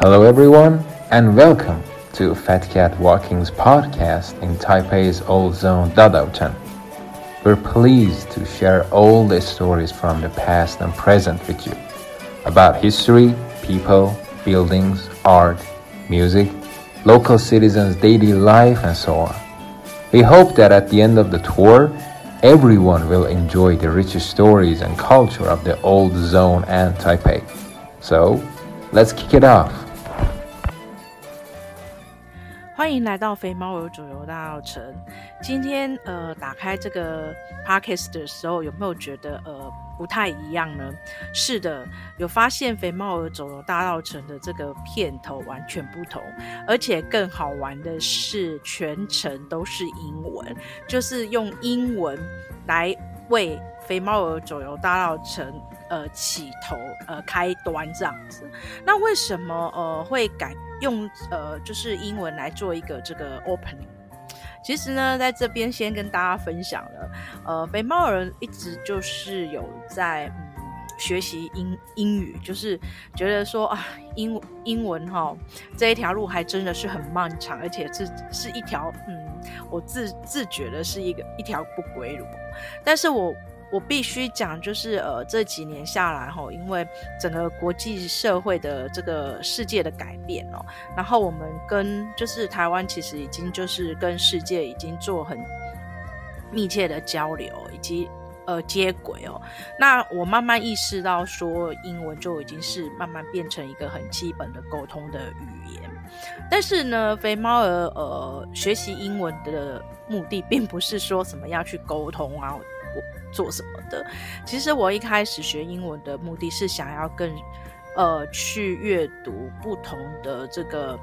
Hello, everyone, and welcome to Fat Cat Walking's podcast in Taipei's Old Zone, Dadaocheng. We're pleased to share all the stories from the past and present with you about history, people, buildings, art, music, local citizens' daily life, and so on. We hope that at the end of the tour, everyone will enjoy the rich stories and culture of the old zone and Taipei. So, let's kick it off. 欢迎来到肥猫儿走游大稻城。今天呃，打开这个 podcast 的时候，有没有觉得呃不太一样呢？是的，有发现肥猫儿走游大稻城的这个片头完全不同，而且更好玩的是，全程都是英文，就是用英文来为肥猫儿走游大稻城呃起头呃开端这样子。那为什么呃会改？用呃，就是英文来做一个这个 opening。其实呢，在这边先跟大家分享了，呃，肥猫人一直就是有在嗯学习英英语，就是觉得说啊，英英文哈这一条路还真的是很漫长，而且是是一条嗯，我自自觉的是一个一条不归路，但是我。我必须讲，就是呃，这几年下来吼，因为整个国际社会的这个世界的改变哦，然后我们跟就是台湾其实已经就是跟世界已经做很密切的交流以及呃接轨哦。那我慢慢意识到说，英文就已经是慢慢变成一个很基本的沟通的语言。但是呢，肥猫儿呃学习英文的目的，并不是说什么要去沟通啊。做什么的？其实我一开始学英文的目的是想要更，呃，去阅读不同的这个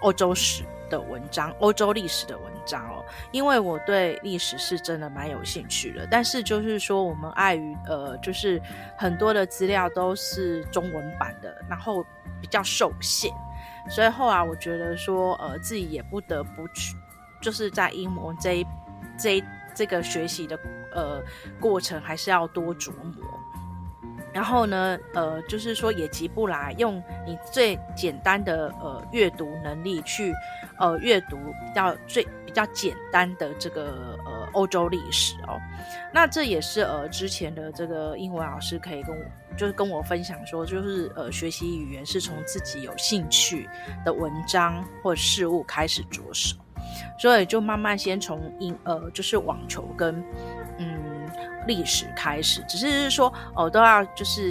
欧洲史的文章、欧洲历史的文章哦，因为我对历史是真的蛮有兴趣的。但是就是说，我们碍于呃，就是很多的资料都是中文版的，然后比较受限，所以后来我觉得说，呃，自己也不得不去，就是在英文这一这这个学习的。呃，过程还是要多琢磨。然后呢，呃，就是说也急不来，用你最简单的呃阅读能力去呃阅读比较最比较简单的这个呃欧洲历史哦。那这也是呃之前的这个英文老师可以跟我就是跟我分享说，就是呃学习语言是从自己有兴趣的文章或事物开始着手，所以就慢慢先从英呃就是网球跟。嗯，历史开始，只是说哦，都要就是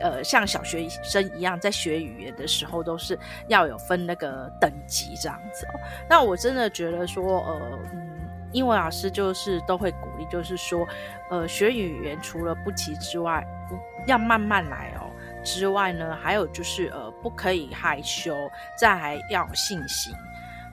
呃，像小学生一样，在学语言的时候，都是要有分那个等级这样子哦。那我真的觉得说，呃，嗯，英文老师就是都会鼓励，就是说，呃，学语言除了不急之外，要慢慢来哦。之外呢，还有就是呃，不可以害羞，再还要有信心。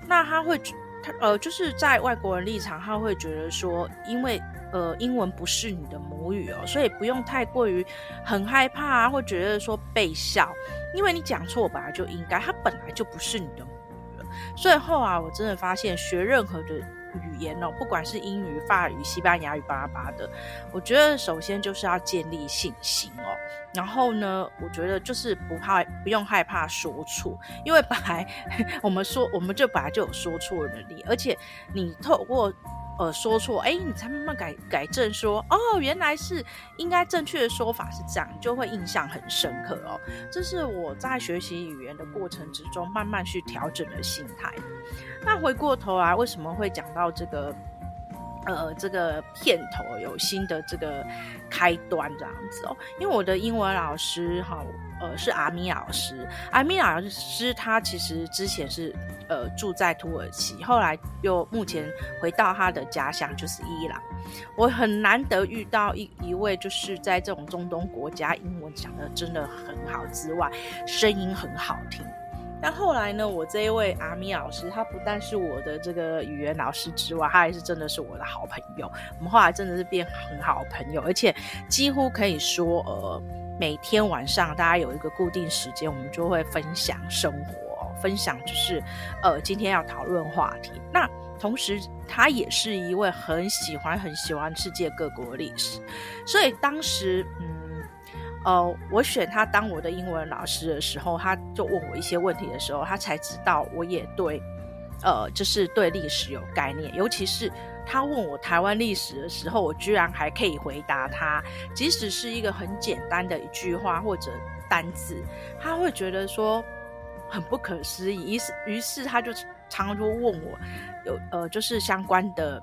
那他会，他呃，就是在外国人立场，他会觉得说，因为。呃，英文不是你的母语哦，所以不用太过于很害怕啊，或觉得说被笑，因为你讲错本来就应该，它本来就不是你的母语了。所以后啊我真的发现，学任何的语言哦，不管是英语、法语、西班牙语、巴拉巴的，我觉得首先就是要建立信心哦。然后呢，我觉得就是不怕，不用害怕说错，因为本来 我们说，我们就本来就有说错的能力，而且你透过。呃，说错，哎，你才慢慢改改正说，哦，原来是应该正确的说法是这样，就会印象很深刻哦。这是我在学习语言的过程之中慢慢去调整的心态。那回过头来，为什么会讲到这个？呃，这个片头有新的这个开端这样子哦，因为我的英文老师哈，呃，是阿米老师，阿米老师他其实之前是呃住在土耳其，后来又目前回到他的家乡就是伊朗，我很难得遇到一一位就是在这种中东国家英文讲的真的很好之外，声音很好听。但后来呢，我这一位阿咪老师，他不但是我的这个语言老师之外，他还是真的是我的好朋友。我们后来真的是变很好朋友，而且几乎可以说，呃，每天晚上大家有一个固定时间，我们就会分享生活，分享就是，呃，今天要讨论话题。那同时，他也是一位很喜欢、很喜欢世界各国历史，所以当时，嗯。呃，我选他当我的英文老师的时候，他就问我一些问题的时候，他才知道我也对，呃，就是对历史有概念。尤其是他问我台湾历史的时候，我居然还可以回答他，即使是一个很简单的一句话或者单字，他会觉得说很不可思议。于是，于是他就常常就问我有呃，就是相关的。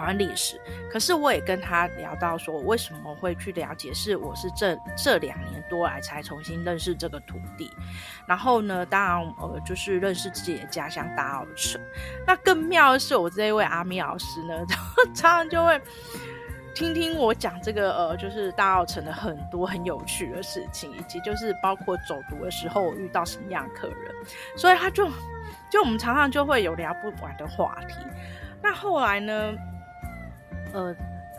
台湾历史，可是我也跟他聊到说，我为什么会去了解？是我是这这两年多来才重新认识这个土地，然后呢，当然呃，就是认识自己的家乡大澳城。那更妙的是，我这一位阿咪老师呢，常常就会听听我讲这个呃，就是大澳城的很多很有趣的事情，以及就是包括走读的时候我遇到什么样的客人，所以他就就我们常常就会有聊不完的话题。那后来呢？呃，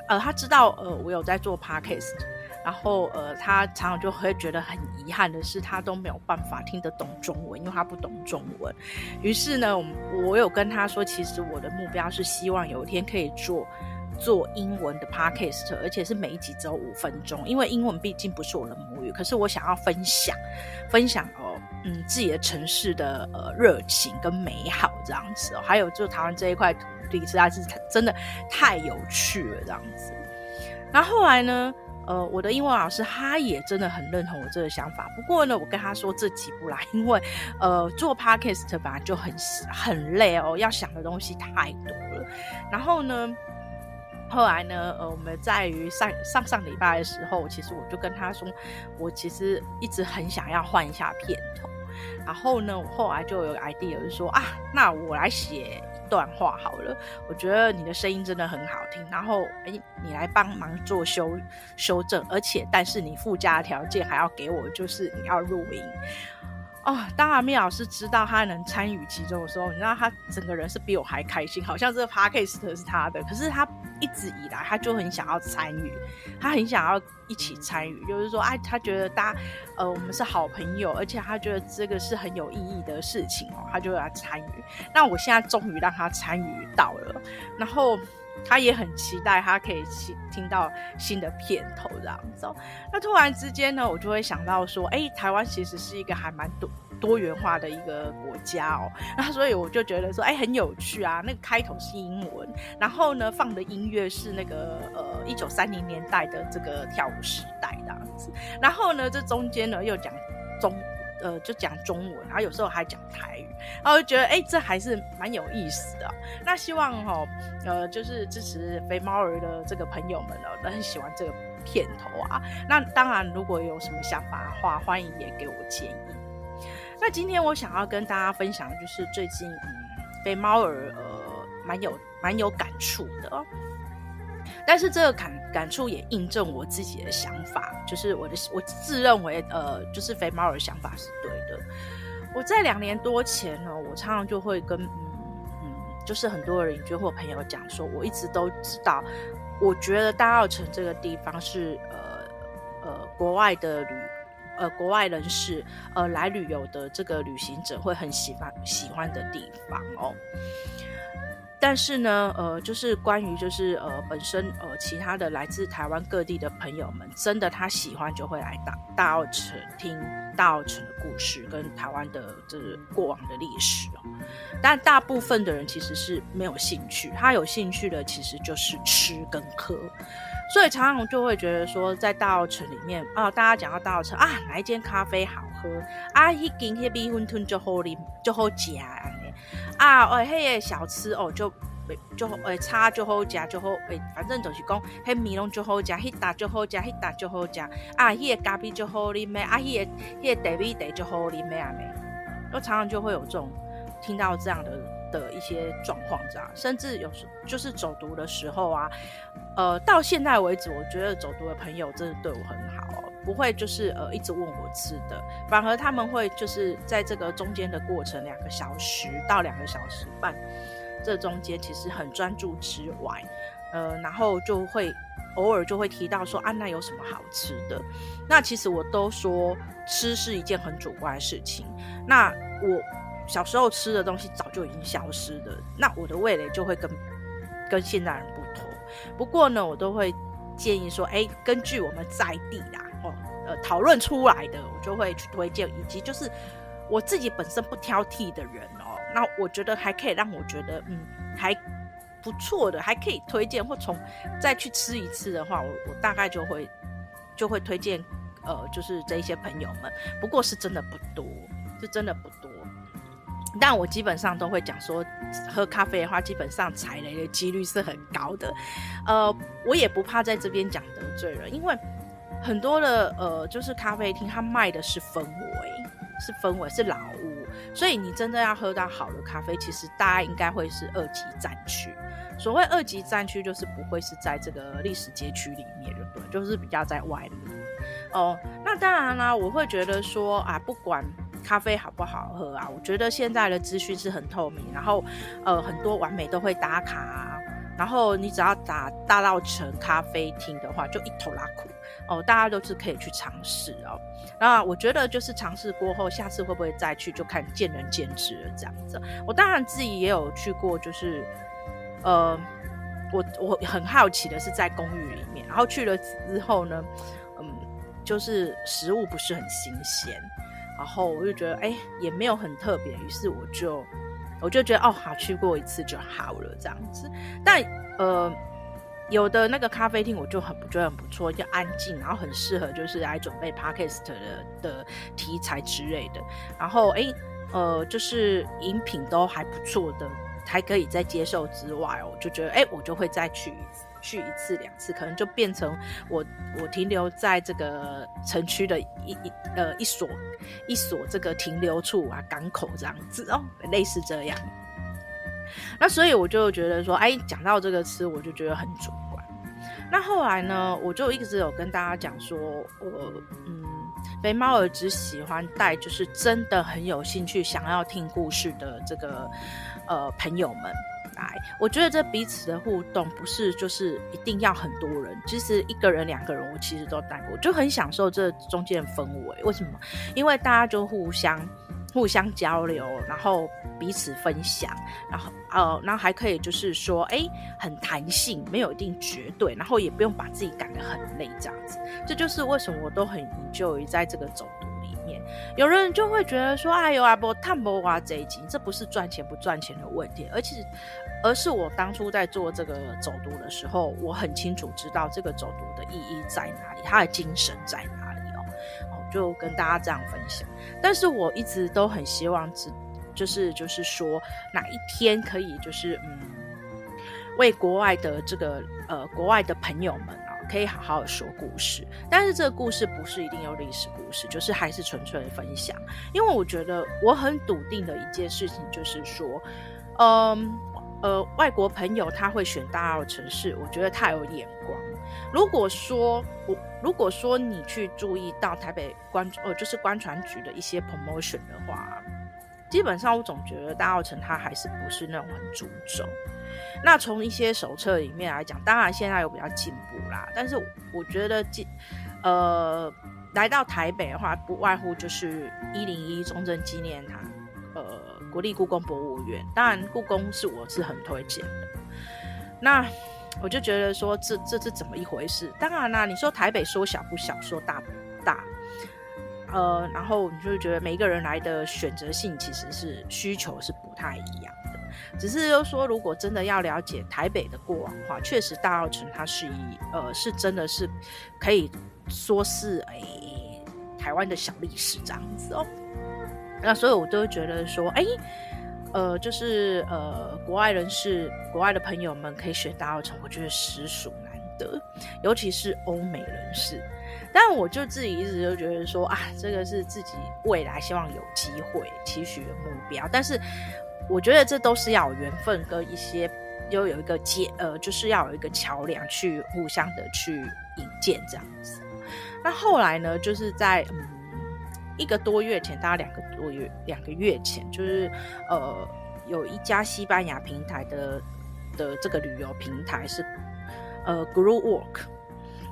呃，他知道呃我有在做 podcast，然后呃他常常就会觉得很遗憾的是，他都没有办法听得懂中文，因为他不懂中文。于是呢，我我有跟他说，其实我的目标是希望有一天可以做做英文的 podcast，而且是每一集只有五分钟，因为英文毕竟不是我的母语。可是我想要分享分享哦，嗯，自己的城市的呃热情跟美好这样子哦，还有就台湾这一块。实在是真的太有趣了，这样子。然后后来呢，呃，我的英文老师他也真的很认同我这个想法。不过呢，我跟他说这起不来，因为呃，做 podcast 本来就很很累哦，要想的东西太多了。然后呢，后来呢，呃，我们在于上上上礼拜的时候，其实我就跟他说，我其实一直很想要换一下片头。然后呢，我后来就有个 idea，就说啊，那我来写。段话好了，我觉得你的声音真的很好听。然后，哎，你来帮忙做修修正，而且，但是你附加条件还要给我，就是你要录音。哦，当阿米老师知道他能参与其中的时候，你知道他整个人是比我还开心，好像这个 podcast 是他的。可是他一直以来他就很想要参与，他很想要一起参与，就是说，哎，他觉得大家呃我们是好朋友，而且他觉得这个是很有意义的事情哦，他就来参与。那我现在终于让他参与到了，然后。他也很期待，他可以听听到新的片头这样子哦。那突然之间呢，我就会想到说，哎，台湾其实是一个还蛮多多元化的一个国家哦。那所以我就觉得说，哎，很有趣啊。那个开头是英文，然后呢，放的音乐是那个呃一九三零年代的这个跳舞时代这样子。然后呢，这中间呢又讲中。呃，就讲中文，然后有时候还讲台语，然后就觉得，哎、这还是蛮有意思的。那希望哈，呃，就是支持肥猫儿的这个朋友们呢，都很喜欢这个片头啊。那当然，如果有什么想法的话，欢迎也给我建议。那今天我想要跟大家分享的就是最近，嗯，肥猫儿呃，蛮有蛮有感触的哦。但是这个感感触也印证我自己的想法，就是我的我自认为呃，就是肥猫的想法是对的。我在两年多前呢，我常常就会跟嗯嗯，就是很多人就或朋友讲说，我一直都知道，我觉得大澳城这个地方是呃呃国外的旅呃国外人士呃来旅游的这个旅行者会很喜欢喜欢的地方哦。但是呢，呃，就是关于就是呃本身呃其他的来自台湾各地的朋友们，真的他喜欢就会来大大澳城听大澳城的故事跟台湾的这个过往的历史哦。但大部分的人其实是没有兴趣，他有兴趣的其实就是吃跟喝，所以常常就会觉得说，在大澳城里面啊，大家讲到大澳城啊，哪一间咖啡好喝啊，一间那米粉汤就好啉就好吃。啊，哎，迄个小吃哦，就就哎，差就好食就好，哎，反正就是讲，迄米拢就好食，迄搭就好食，迄搭就好食。啊，迄个咖啡就好啉咩？啊，迄个迄个茶米茶就好啉咩啊？咩，我常常就会有这种听到这样的的一些状况，这样，甚至有时就是走读的时候啊，呃，到现在为止，我觉得走读的朋友真的对我很好。不会就是呃一直问我吃的，反而他们会就是在这个中间的过程两个小时到两个小时半，这中间其实很专注吃完，呃，然后就会偶尔就会提到说啊，那有什么好吃的？那其实我都说吃是一件很主观的事情。那我小时候吃的东西早就已经消失了，那我的味蕾就会跟跟现代人不同。不过呢，我都会建议说，哎，根据我们在地啦。讨论出来的，我就会去推荐，以及就是我自己本身不挑剔的人哦，那我觉得还可以让我觉得嗯还不错的，还可以推荐或从再去吃一次的话，我我大概就会就会推荐呃就是这一些朋友们，不过是真的不多，是真的不多。但我基本上都会讲说，喝咖啡的话，基本上踩雷的几率是很高的。呃，我也不怕在这边讲得罪人，因为很多的呃，就是咖啡厅，它卖的是氛围，是氛围，是老屋，所以你真的要喝到好的咖啡，其实大家应该会是二级战区。所谓二级战区，就是不会是在这个历史街区里面，对不对？就是比较在外面。哦，那当然啦，我会觉得说啊，不管。咖啡好不好喝啊？我觉得现在的资讯是很透明，然后呃很多完美都会打卡啊，然后你只要打大稻城咖啡厅的话，就一头拉苦哦，大家都是可以去尝试哦。那我觉得就是尝试过后，下次会不会再去，就看见仁见智了这样子。我当然自己也有去过，就是呃我我很好奇的是在公寓里面，然后去了之后呢，嗯，就是食物不是很新鲜。然后我就觉得，哎，也没有很特别，于是我就，我就觉得，哦，好，去过一次就好了，这样子。但，呃，有的那个咖啡厅，我就很觉得很不错，就安静，然后很适合就是来准备 podcast 的的题材之类的。然后，哎，呃，就是饮品都还不错的，还可以再接受之外，我就觉得，哎，我就会再去。去一次两次，可能就变成我我停留在这个城区的一一呃一所一所这个停留处啊，港口这样子哦，类似这样。那所以我就觉得说，哎，讲到这个词，我就觉得很准。那后来呢，我就一直有跟大家讲说，我嗯，肥猫儿只喜欢带就是真的很有兴趣想要听故事的这个呃朋友们来。我觉得这彼此的互动不是就是一定要很多人，其实一个人、两个人，我其实都带过，就很享受这中间的氛围。为什么？因为大家就互相互相交流，然后彼此分享，然后呃，然后还可以就是说，哎，很弹性，没有一定绝对，然后也不用把自己赶得很累，这样子。这就是为什么我都很研究于在这个走读里面。有人就会觉得说，哎呦啊，不探不挖这一集，这不是赚钱不赚钱的问题，而且。而是我当初在做这个走读的时候，我很清楚知道这个走读的意义在哪里，它的精神在哪，就跟大家这样分享。但是我一直都很希望，只就是就是说，哪一天可以就是嗯，为国外的这个呃国外的朋友们啊，可以好好的说故事。但是这个故事不是一定有历史故事，就是还是纯粹的分享。因为我觉得我很笃定的一件事情就是说，嗯。呃，外国朋友他会选大澳城市，我觉得太有眼光。如果说我，如果说你去注意到台北观，呃，就是观船局的一些 promotion 的话，基本上我总觉得大澳城它还是不是那种很注重。那从一些手册里面来讲，当然现在有比较进步啦，但是我觉得进，呃，来到台北的话，不外乎就是一零一中正纪念堂，呃。国立故宫博物院，当然故宫是我是很推荐的。那我就觉得说这，这是怎么一回事？当然啦，你说台北说小不小，说大不大，呃，然后你就觉得每一个人来的选择性其实是需求是不太一样的。只是就说，如果真的要了解台北的过往的话，确实大澳城它是一呃是真的是可以说是诶、哎、台湾的小历史这样子哦。那所以，我都觉得说，哎，呃，就是呃，国外人士、国外的朋友们可以选大稻埕，我觉得实属难得，尤其是欧美人士。但我就自己一直就觉得说，啊，这个是自己未来希望有机会期许的目标。但是，我觉得这都是要有缘分跟一些，又有一个接，呃，就是要有一个桥梁去互相的去引荐这样子。那后来呢，就是在嗯。一个多月前，大概两个多月，两个月前，就是呃，有一家西班牙平台的的这个旅游平台是呃 Group Work，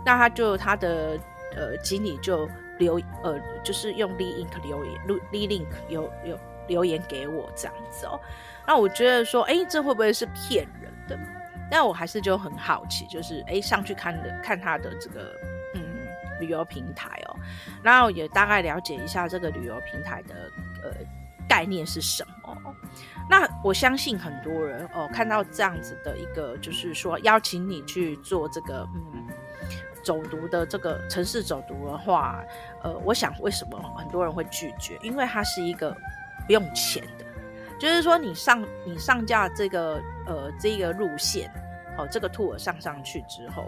那他就他的呃经理就留呃就是用 Link 留言，Link 有有留言给我这样子哦，那我觉得说，哎，这会不会是骗人的？但我还是就很好奇，就是哎上去看的看他的这个。旅游平台哦，然后也大概了解一下这个旅游平台的呃概念是什么。那我相信很多人哦看到这样子的一个，就是说邀请你去做这个嗯走读的这个城市走读的话，呃，我想为什么很多人会拒绝？因为它是一个不用钱的，就是说你上你上架这个呃这个路线。哦，这个 tour 上上去之后，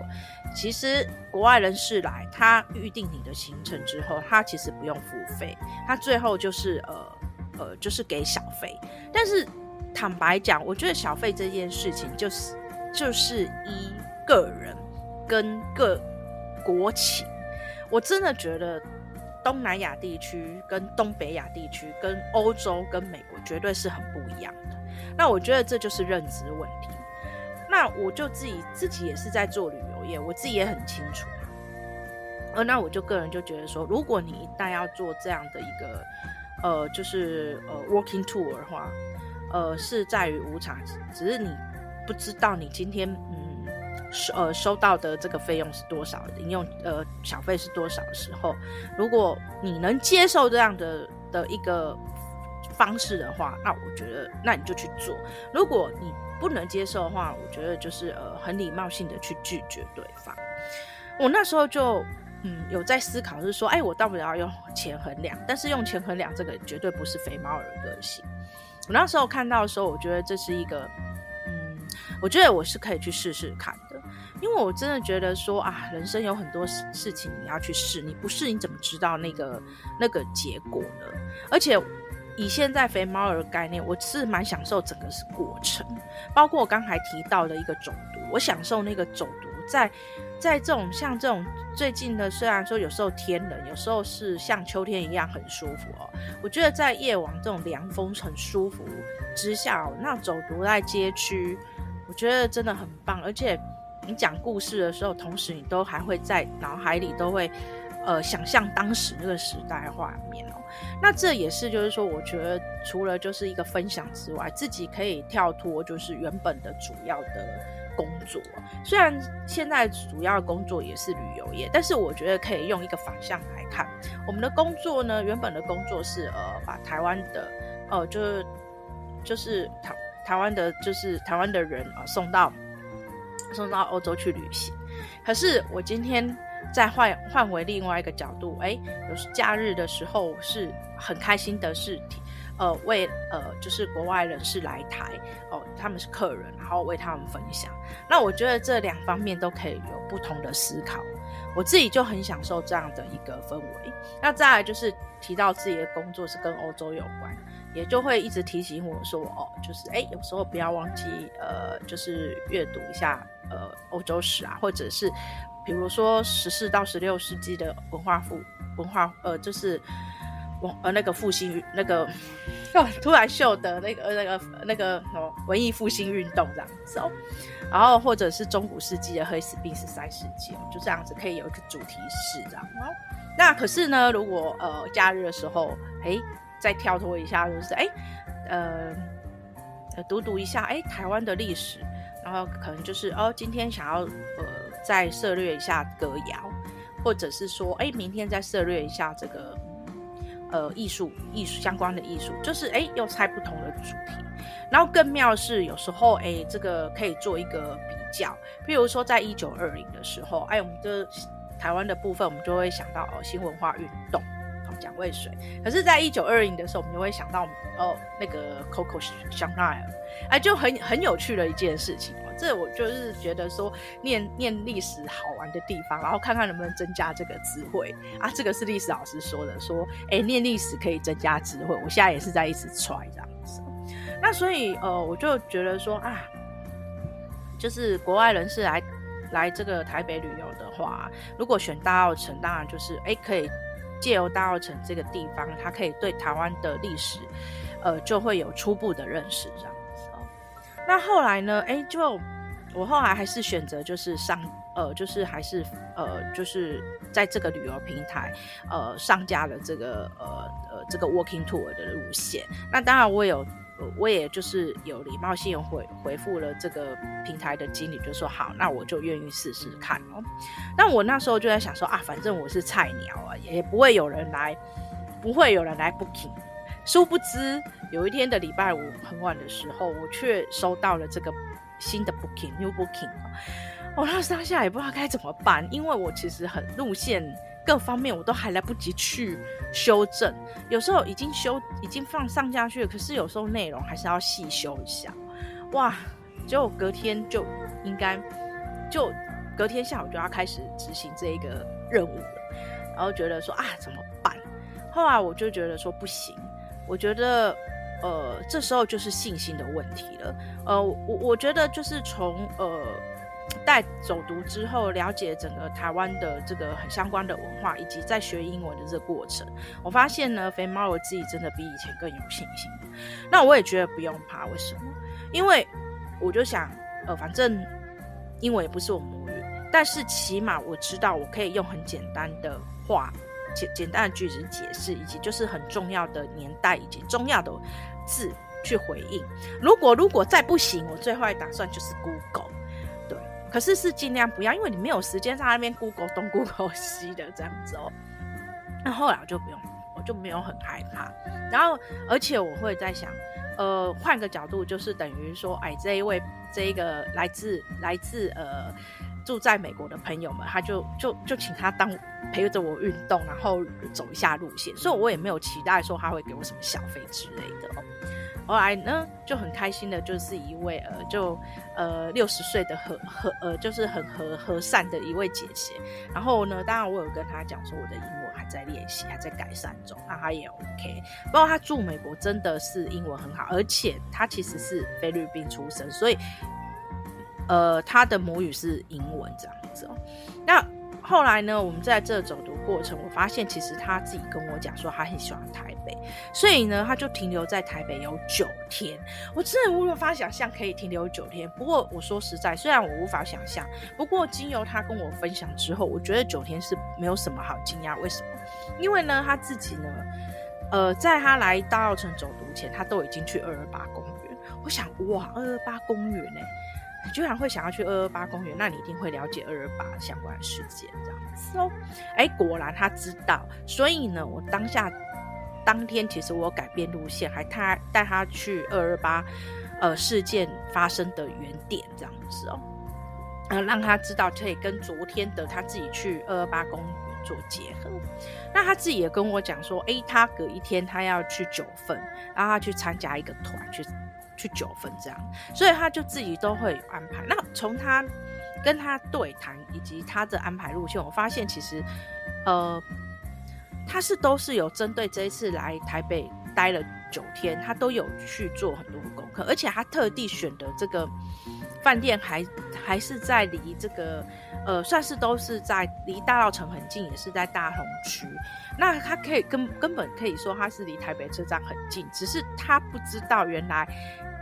其实国外人士来，他预定你的行程之后，他其实不用付费，他最后就是呃呃，就是给小费。但是坦白讲，我觉得小费这件事情，就是就是依个人跟各国情，我真的觉得东南亚地区跟东北亚地区跟欧洲跟美国绝对是很不一样的。那我觉得这就是认知问题。那我就自己自己也是在做旅游业，我自己也很清楚。呃，那我就个人就觉得说，如果你一旦要做这样的一个，呃，就是呃 working tour 的话，呃，是在于无偿，只是你不知道你今天嗯收呃收到的这个费用是多少，你用呃小费是多少的时候，如果你能接受这样的的一个方式的话，那我觉得那你就去做。如果你不能接受的话，我觉得就是呃很礼貌性的去拒绝对方。我那时候就嗯有在思考，是说，哎，我到不了用钱衡量，但是用钱衡量这个绝对不是肥猫儿的个性。我那时候看到的时候，我觉得这是一个嗯，我觉得我是可以去试试看的，因为我真的觉得说啊，人生有很多事情你要去试，你不试你怎么知道那个那个结果呢？而且。以现在肥猫儿的概念，我是蛮享受整个是过程，包括我刚才提到的一个走读，我享受那个走读，在在这种像这种最近的，虽然说有时候天冷，有时候是像秋天一样很舒服哦。我觉得在夜晚这种凉风很舒服之下，那走读在街区，我觉得真的很棒。而且你讲故事的时候，同时你都还会在脑海里都会。呃，想象当时那个时代画面哦，那这也是就是说，我觉得除了就是一个分享之外，自己可以跳脱就是原本的主要的工作。虽然现在主要的工作也是旅游业，但是我觉得可以用一个反向来看，我们的工作呢，原本的工作是呃，把台湾的呃，就是就是台台湾的，就是台湾的人啊、送到送到欧洲去旅行。可是我今天。再换换回另外一个角度，哎，有时假日的时候是很开心的事情，呃，为呃就是国外人士来台哦，他们是客人，然后为他们分享。那我觉得这两方面都可以有不同的思考，我自己就很享受这样的一个氛围。那再来就是提到自己的工作是跟欧洲有关，也就会一直提醒我说，哦，就是哎，有时候不要忘记呃，就是阅读一下呃欧洲史啊，或者是。比如说十四到十六世纪的文化复文化，呃，就是文呃那个复兴那个，突然秀的那个那个那个什么文艺复兴运动这样子哦，然后或者是中古世纪的黑死病十三世纪哦，就这样子可以有一个主题式这样哦。那可是呢，如果呃假日的时候，哎，再跳脱一下，就是哎，呃，读读一下哎台湾的历史，然后可能就是哦今天想要呃。再涉略一下歌谣，或者是说，哎，明天再涉略一下这个，呃，艺术艺术相关的艺术，就是哎，又猜不同的主题。然后更妙是，有时候哎，这个可以做一个比较，譬如说，在一九二零的时候，哎，我们的台湾的部分，我们就会想到哦，新文化运动，蒋渭水。可是，在一九二零的时候，我们就会想到哦，那个 Coco Chanel，哎，就很很有趣的一件事情哦。这我就是觉得说念念历史好玩的地方，然后看看能不能增加这个智慧啊。这个是历史老师说的，说哎，念历史可以增加智慧。我现在也是在一直 try 这样子。那所以呃，我就觉得说啊，就是国外人士来来这个台北旅游的话，如果选大稻埕，当然就是哎，可以借由大澳城这个地方，它可以对台湾的历史呃就会有初步的认识这样子哦。那后来呢？哎，就我后来还是选择就是上，呃，就是还是呃，就是在这个旅游平台，呃，上架了这个呃呃这个 walking tour 的路线。那当然我有我也就是有礼貌性回回复了这个平台的经理，就说好，那我就愿意试试看哦。那我那时候就在想说啊，反正我是菜鸟啊，也不会有人来，不会有人来 booking。殊不知有一天的礼拜五很晚的时候，我却收到了这个新的 booking，new booking。我那当下也不知道该怎么办，因为我其实很路线。各方面我都还来不及去修正，有时候已经修已经放上架去了，可是有时候内容还是要细修一下。哇，结果隔天就应该就隔天下午就要开始执行这一个任务了，然后觉得说啊怎么办？后来我就觉得说不行，我觉得呃这时候就是信心的问题了。呃，我我觉得就是从呃。带走读之后，了解整个台湾的这个很相关的文化，以及在学英文的这个过程，我发现呢，肥猫我自己真的比以前更有信心。那我也觉得不用怕，为什么？因为我就想，呃，反正英文也不是我母语，但是起码我知道我可以用很简单的话、简简单的句子解释，以及就是很重要的年代以及重要的字去回应。如果如果再不行，我最坏打算就是 Google。可是是尽量不要，因为你没有时间在那边 Google 东 Google 西的这样子哦。那后来我就不用，我就没有很害怕。然后，而且我会在想，呃，换个角度，就是等于说，哎，这一位这一个来自来自呃住在美国的朋友们，他就就就请他当陪着我运动，然后走一下路线。所以我也没有期待说他会给我什么小费之类的哦。后来呢，就很开心的，就是一位呃，就呃六十岁的和和呃，就是很和和善的一位姐姐。然后呢，当然我有跟她讲说，我的英文还在练习，还在改善中。那她也 OK。不过她住美国真的是英文很好，而且她其实是菲律宾出生，所以呃，她的母语是英文这样子哦。那。后来呢，我们在这走读过程，我发现其实他自己跟我讲说，他很喜欢台北，所以呢，他就停留在台北有九天。我真的无法想象可以停留九天。不过我说实在，虽然我无法想象，不过经由他跟我分享之后，我觉得九天是没有什么好惊讶。为什么？因为呢，他自己呢，呃，在他来大稻城走读前，他都已经去二二八公园。我想，哇，二二八公园呢？居然会想要去二二八公园，那你一定会了解二二八相关的事件，这样子哦。哎，果然他知道，所以呢，我当下当天其实我改变路线，还他带他去二二八呃事件发生的原点，这样子哦，呃，让他知道可以跟昨天的他自己去二二八公园做结合。那他自己也跟我讲说，哎，他隔一天他要去九份，然后他去参加一个团去。去九份这样，所以他就自己都会有安排。那从他跟他对谈以及他的安排路线，我发现其实，呃，他是都是有针对这一次来台北待了九天，他都有去做很多功课，而且他特地选的这个饭店还还是在离这个呃，算是都是在离大稻城很近，也是在大同区。那他可以根根本可以说他是离台北车站很近，只是他不知道原来。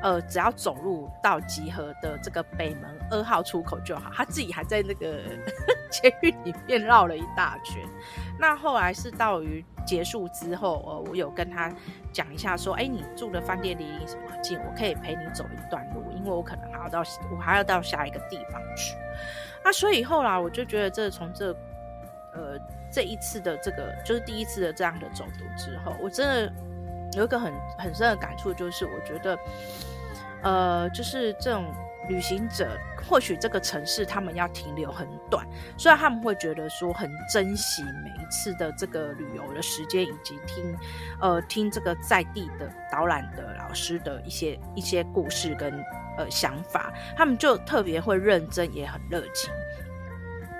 呃，只要走路到集合的这个北门二号出口就好。他自己还在那个 监狱里面绕了一大圈。那后来是到于结束之后，呃，我有跟他讲一下，说，哎，你住的饭店离什么近？我可以陪你走一段路，因为我可能还要到，我还要到下一个地方去。那所以后来我就觉得，这从这，呃，这一次的这个，就是第一次的这样的走读之后，我真的有一个很很深的感触，就是我觉得。呃，就是这种旅行者，或许这个城市他们要停留很短，虽然他们会觉得说很珍惜每一次的这个旅游的时间，以及听，呃，听这个在地的导览的老师的一些一些故事跟呃想法，他们就特别会认真，也很热情。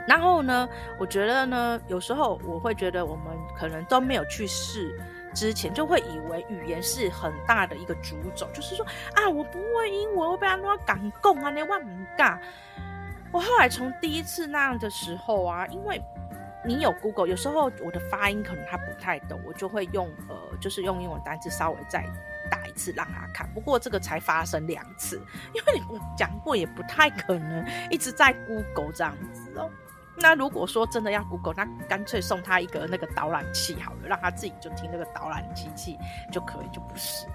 然后呢，我觉得呢，有时候我会觉得我们可能都没有去试。之前就会以为语言是很大的一个主轴，就是说啊，我不会英文，我被他弄港共啊，那万唔尬。我后来从第一次那样的时候啊，因为你有 Google，有时候我的发音可能他不太懂，我就会用呃，就是用英文单词稍微再打一次让他看。不过这个才发生两次，因为我讲过也不太可能一直在 Google 这样子哦。那如果说真的要 Google，那干脆送他一个那个导览器好了，让他自己就听那个导览机器就可以，就不是。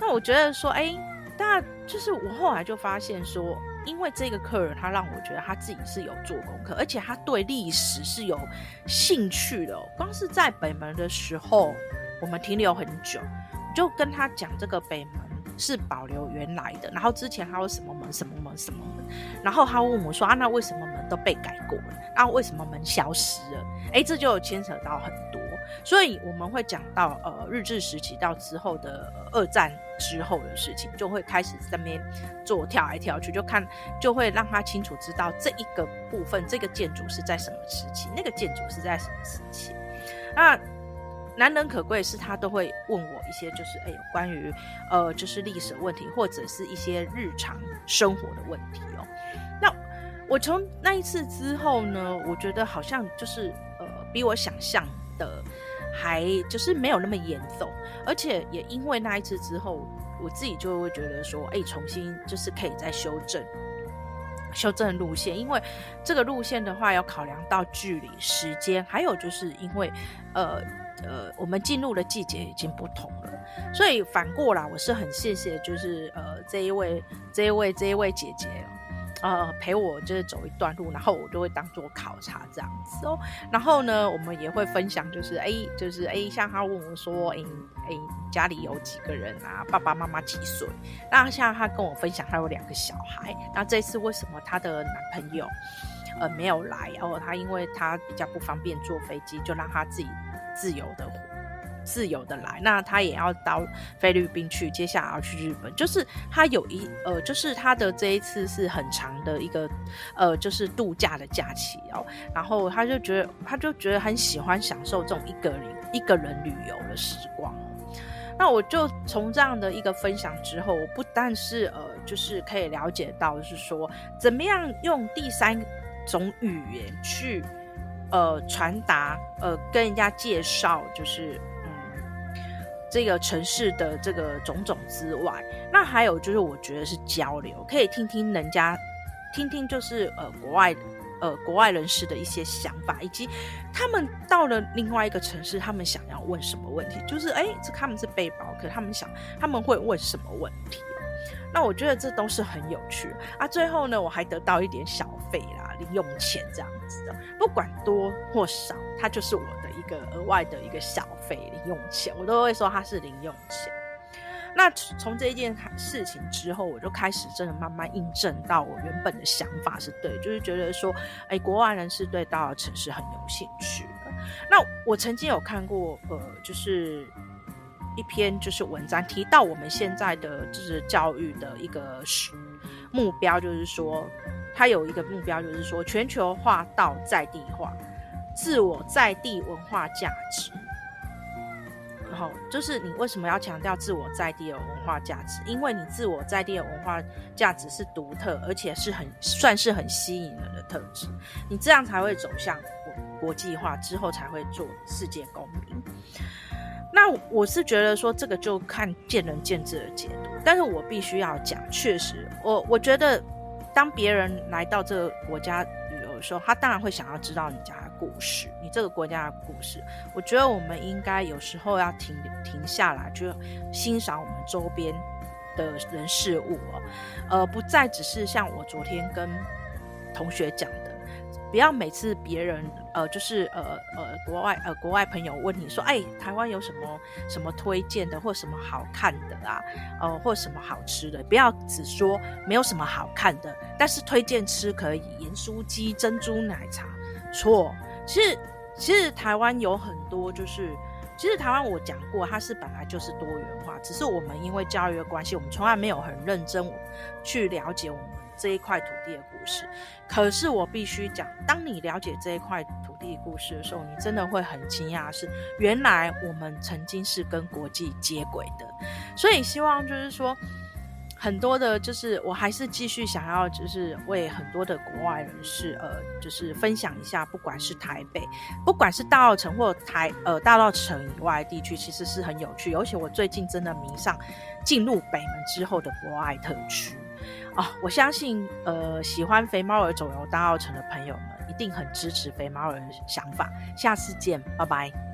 那我觉得说，哎，大家就是我后来就发现说，因为这个客人他让我觉得他自己是有做功课，而且他对历史是有兴趣的。光是在北门的时候，我们停留很久，就跟他讲这个北门。是保留原来的，然后之前还有什么门、什么门、什么门，然后他问我说：“啊，那为什么都被改过了？然后为什么门消失了？”哎，这就牵扯到很多，所以我们会讲到呃日治时期到之后的二战之后的事情，就会开始在那边做跳来跳去，就看就会让他清楚知道这一个部分，这个建筑是在什么时期，那个建筑是在什么时期，那。难能可贵是，他都会问我一些，就是哎，有关于呃，就是历史问题，或者是一些日常生活的问题哦。我从那一次之后呢，我觉得好像就是呃，比我想象的还就是没有那么严重，而且也因为那一次之后，我自己就会觉得说，哎，重新就是可以再修正修正路线，因为这个路线的话要考量到距离、时间，还有就是因为呃。呃，我们进入的季节已经不同了，所以反过来，我是很谢谢，就是呃这一位、这一位、这一位姐姐，呃陪我就是走一段路，然后我就会当做考察这样子哦。然后呢，我们也会分享，就是哎，就是哎，像他问我说，哎哎，家里有几个人啊？爸爸妈妈几岁？那像他跟我分享，他有两个小孩。那这次为什么她的男朋友呃没有来？然后他因为他比较不方便坐飞机，就让他自己。自由的，自由的来。那他也要到菲律宾去，接下来要去日本。就是他有一呃，就是他的这一次是很长的一个呃，就是度假的假期哦。然后他就觉得，他就觉得很喜欢享受这种一个人一个人旅游的时光。那我就从这样的一个分享之后，我不但是呃，就是可以了解到，是说怎么样用第三种语言去。呃，传达呃，跟人家介绍，就是，这个城市的这个种种之外，那还有就是，我觉得是交流，可以听听人家，听听就是呃，国外呃，国外人士的一些想法，以及他们到了另外一个城市，他们想要问什么问题，就是哎，这他们是背包客，他们想他们会问什么问题？那我觉得这都是很有趣啊。最后呢，我还得到一点小费啦，零用钱这样子的，不管多或少，它就是我的一个额外的一个小费零用钱，我都会说它是零用钱。那从这一件事情之后，我就开始真的慢慢印证到我原本的想法是对，就是觉得说，哎，国外人是对大城市很有兴趣的。那我曾经有看过，呃，就是。一篇就是文章提到我们现在的就是教育的一个目标，就是说它有一个目标，就是说全球化到在地化，自我在地文化价值。然后就是你为什么要强调自我在地的文化价值？因为你自我在地的文化价值是独特，而且是很算是很吸引人的特质，你这样才会走向国际化，之后才会做世界公民。那我是觉得说这个就看见仁见智的解读，但是我必须要讲，确实，我我觉得当别人来到这个国家旅游的时候，他当然会想要知道你家的故事，你这个国家的故事。我觉得我们应该有时候要停停下来，就欣赏我们周边的人事物哦，呃，不再只是像我昨天跟同学讲。不要每次别人呃，就是呃呃国外呃国外朋友问你说，哎，台湾有什么什么推荐的，或什么好看的啊，呃，或什么好吃的，不要只说没有什么好看的，但是推荐吃可以盐酥鸡、珍珠奶茶。错，其实其实台湾有很多，就是其实台湾我讲过，它是本来就是多元化，只是我们因为教育的关系，我们从来没有很认真去了解我们。这一块土地的故事，可是我必须讲，当你了解这一块土地故事的时候，你真的会很惊讶，是原来我们曾经是跟国际接轨的。所以希望就是说，很多的，就是我还是继续想要，就是为很多的国外人士，呃，就是分享一下，不管是台北，不管是大稻城或台，呃，大稻城以外地区，其实是很有趣。而且我最近真的迷上进入北门之后的博爱特区。哦，我相信，呃，喜欢肥猫儿走游大澳城的朋友们，一定很支持肥猫儿的想法。下次见，拜拜。